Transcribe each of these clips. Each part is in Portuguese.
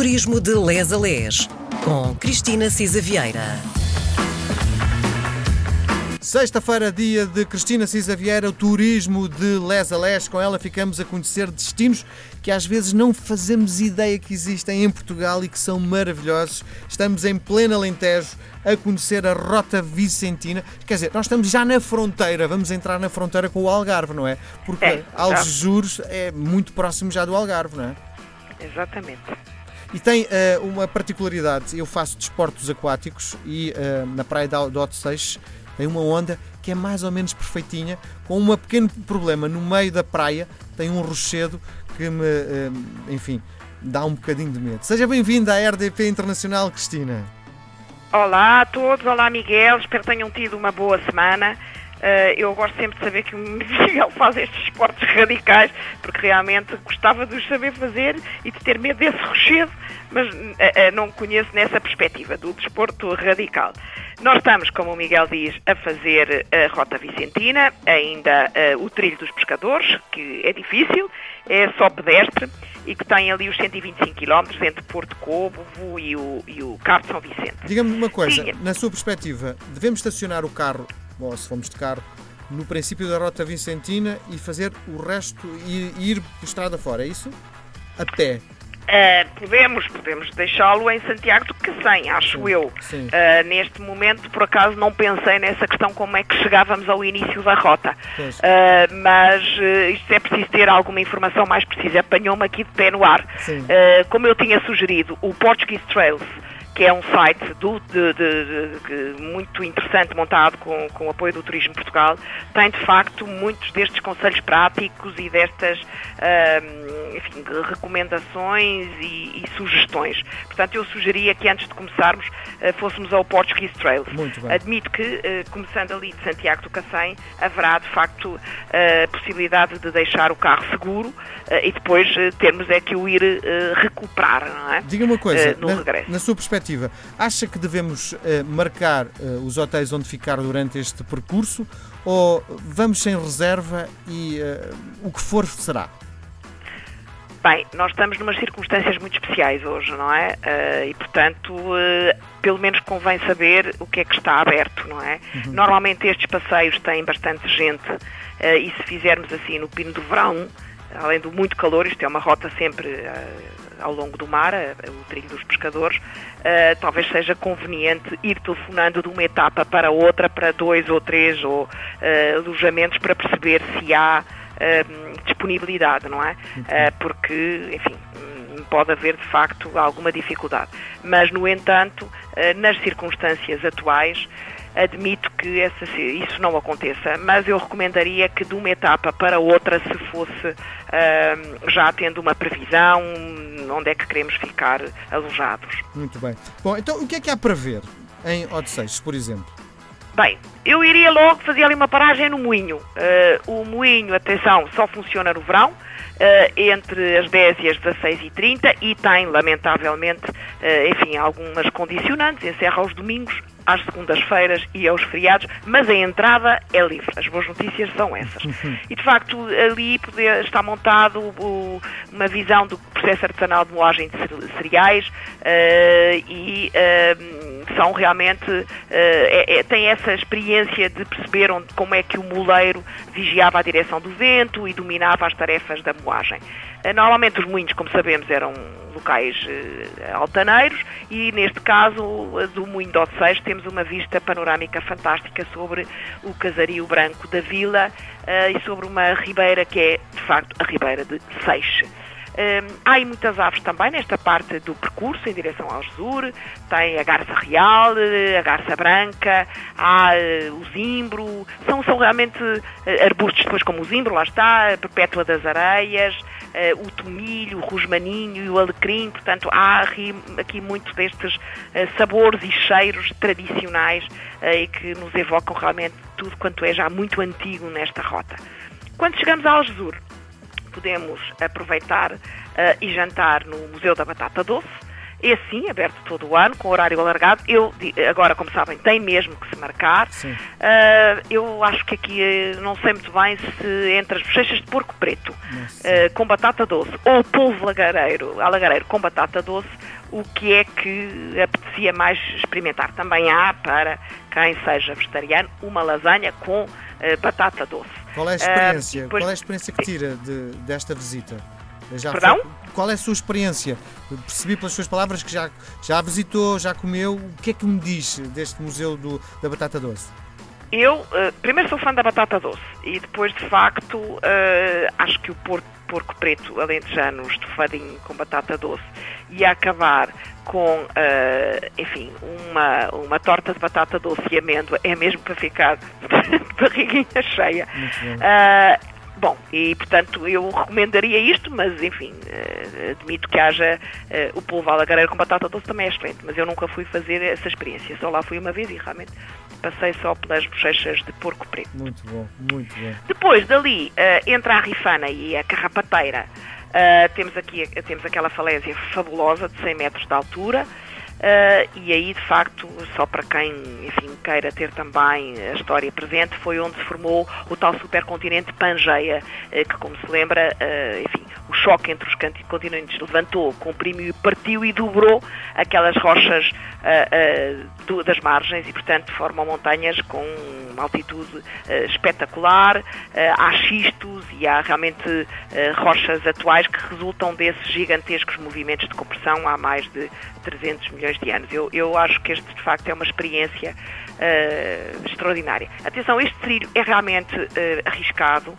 Turismo de Les a Les, com Cristina Cisa Vieira. Sexta-feira, dia de Cristina Cisa Vieira, o turismo de Les a Les. Com ela ficamos a conhecer destinos que às vezes não fazemos ideia que existem em Portugal e que são maravilhosos. Estamos em pleno Alentejo a conhecer a Rota Vicentina. Quer dizer, nós estamos já na fronteira, vamos entrar na fronteira com o Algarve, não é? Porque É, Algesures é muito próximo já do Algarve, não é? Exatamente. E tem eh, uma particularidade, eu faço desportos aquáticos e eh, na praia do Hot Seixas tem uma onda que é mais ou menos perfeitinha, com um pequeno problema no meio da praia, tem um rochedo que me, eh, enfim, dá um bocadinho de medo. Seja bem-vinda à RDP Internacional, Cristina. Olá a todos, olá Miguel, espero que tenham tido uma boa semana. Eh, eu gosto sempre de saber que o Miguel faz estes esportes radicais, porque realmente gostava de os saber fazer e de ter medo desse rochedo, mas eh, eh, não conheço nessa perspectiva do desporto radical. Nós estamos, como o Miguel diz, a fazer a Rota Vicentina, ainda o Trilho dos Pescadores, que é difícil, é só pedestre e que tem ali os 125 km entre Porto Covo e o, e o Cabo de São Vicente. Diga-me uma coisa, Sim. na sua perspectiva, devemos estacionar o carro, ou se formos de carro, no princípio da Rota Vicentina e fazer o resto e ir por estrada fora, é isso? A pé. Uh, podemos, podemos deixá-lo em Santiago do Cacém, acho Sim, eu. sim. Uh, neste momento, por acaso, não pensei nessa questão como é que chegávamos ao início da rota. Uh, mas isto é preciso ter alguma informação mais precisa. Apanhou-me aqui de pé no ar. Como eu tinha sugerido, o Portuguese Trails, que é um site do- de- de- de- muito interessante, montado com, com o apoio do Turismo Portugal, tem de facto muitos destes conselhos práticos e destas ahm, enfim, recomendações e, e sugestões. Portanto, eu sugeria que antes de começarmos eh, fôssemos ao Portuguese bem. Admito que, eh, começando ali de Santiago do Cacém, haverá de facto a possibilidade de deixar o carro seguro eh, e depois eh, termos é que o ir eh, recuperar, não é? Diga uma coisa, Eh, no na, regresso. na sua perspectiva, acha que devemos eh, marcar eh, os hotéis onde ficar durante este percurso ou vamos sem reserva e eh, o que for será? Bem, nós estamos numas circunstâncias muito especiais hoje, não é? Eh, e, portanto, eh, pelo menos convém saber o que é que está aberto, não é? Normalmente estes passeios têm bastante gente eh, e se fizermos assim no pino do verão, além do muito calor, isto é uma rota sempre ao longo do mar, eh, o trilho dos pescadores, eh, talvez seja conveniente ir telefonando de uma etapa para outra, para dois ou três ou, eh, alojamentos, para perceber se há eh, disponibilidade, não é? Porque, enfim, hum, pode haver de facto alguma dificuldade. Mas, no entanto, nas circunstâncias atuais, admito que essa- isso não aconteça, mas eu recomendaria que de uma etapa para outra se fosse hum, já tendo uma previsão onde é que queremos ficar alojados. Muito bem. Bom, então o que é que há para ver em Odisseias, por exemplo? Bem, eu iria logo fazer ali uma paragem no moinho. Eh, o moinho, atenção, só funciona no verão, eh, entre as 10 e as 16h30 e tem, lamentavelmente, eh, enfim, algumas condicionantes, encerra aos domingos, às segundas-feiras e aos feriados, mas a entrada é livre. As boas notícias são essas. E, de facto, ali poder, está montado o- uma visão do processo artesanal de moagem de cere- cereais eh, e eh, são realmente eh, é- é- têm essa experiência de perceber onde, como é que o moleiro vigiava a direção do vento e dominava as tarefas da moagem. Normalmente os moinhos, como sabemos, eram locais eh, altaneiros e neste caso do moinho de Odeceiros temos uma vista panorâmica fantástica sobre o casario branco da vila e sobre uma ribeira que é de facto a ribeira de Seixe. Hum, há aí muitas aves também nesta parte do percurso em direção ao Jesur. Tem a garça real, a garça branca, há eh, o zimbro. São, são realmente eh, arbustos depois como o zimbro, lá está, a perpétua das areias, eh, o tomilho, o rosmaninho e o alecrim. Portanto, há aqui, aqui muito destes sabores e cheiros tradicionais e que nos evocam realmente tudo quanto é já muito antigo nesta rota. Quando chegamos ao Jesur, podemos aproveitar eh, e jantar no Museu da Batata Doce. É sim, aberto todo o ano, com horário alargado. Eu, agora, como sabem, tem mesmo que se marcar. Eh, eu acho que aqui, eh, não sei muito bem se entre as bochechas de porco preto eh, com batata doce ou polvo lagareiro, alagareiro com batata doce, o que é que apetecia mais experimentar. Também há, para quem seja vegetariano, uma lasanha com batata doce. Qual é a experiência? Depois... Qual é a experiência que tira de, desta visita? Já Perdão? Foi, qual é a sua experiência? Percebi pelas suas palavras que já, já visitou, já comeu. O que é que me diz deste Museu do, da Batata Doce? Eu, uh, primeiro, sou fã da batata doce e depois, de facto, uh, acho que o porco, porco preto alentejano estufadinho com batata doce ia acabar com, uh, enfim, uma, uma torta de batata doce e amêndoa é mesmo para ficar de barriguinha cheia. Uh, Bom, e portanto eu recomendaria isto, mas enfim, uh, admito que haja o polvo alagareiro com batata doce também é excelente, mas eu nunca fui fazer essa experiência, só lá fui uma vez e realmente passei só pelas bochechas de porco preto. Muito bom, muito bom. Depois dali, entre a rifana e a carrapateira, temos aqui temos aquela falésia fabulosa de 100 metros de altura, Uh, e aí, de facto, só para quem enfim, queira ter também a história presente, foi onde se formou o tal supercontinente Pangeia, uh, que, como se lembra, uh, enfim, o choque entre os continentes levantou, comprimiu, partiu e dobrou aquelas rochas do, das margens e, portanto, formam montanhas com uma altitude espetacular. há xistos e há realmente rochas atuais que resultam desses gigantescos movimentos de compressão há mais de 300 milhões de anos. Eu, eu acho que este, de facto, é uma experiência uh, extraordinária. Atenção, este trilho é realmente uh, arriscado.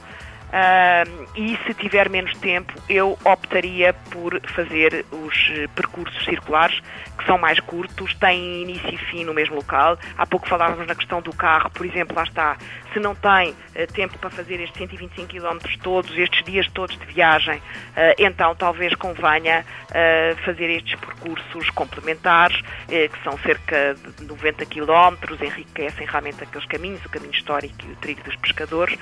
Uh, e se tiver menos tempo, eu optaria por fazer os percursos circulares, que são mais curtos, têm início e fim no mesmo local. Há pouco falávamos na questão do carro, por exemplo, lá está. Se não tem uh, tempo para fazer estes 125 km todos, estes dias todos de viagem, uh, então talvez convenha fazer estes percursos complementares, que são cerca de 90 km, enriquecem realmente aqueles caminhos, o caminho histórico e o trilho dos pescadores,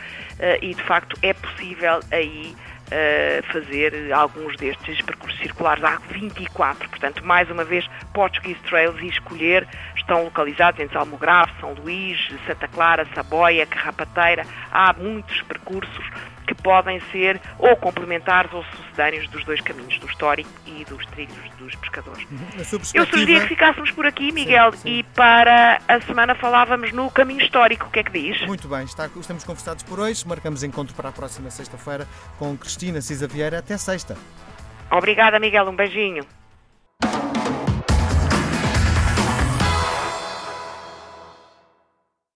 e de facto é possível aí uh, fazer alguns destes percursos circulares. Há 24, portanto, mais uma vez, Portuguese Trails e escolher estão localizados entre Almograve, São Luís, Santa Clara, Saboia, Carrapateira. Há muitos percursos que podem ser ou complementares ou sucedâneos dos dois caminhos, do histórico e dos trilhos dos pescadores. Uhum. Eu sugeria que ficássemos por aqui, Miguel, sim, sim. e para a semana falávamos no caminho histórico. O que é que diz? Muito bem, está, estamos conversados por hoje. Marcamos encontro para a próxima sexta-feira com Cristina Cisa Vieira. Até sexta. Obrigada, Miguel. Um beijinho.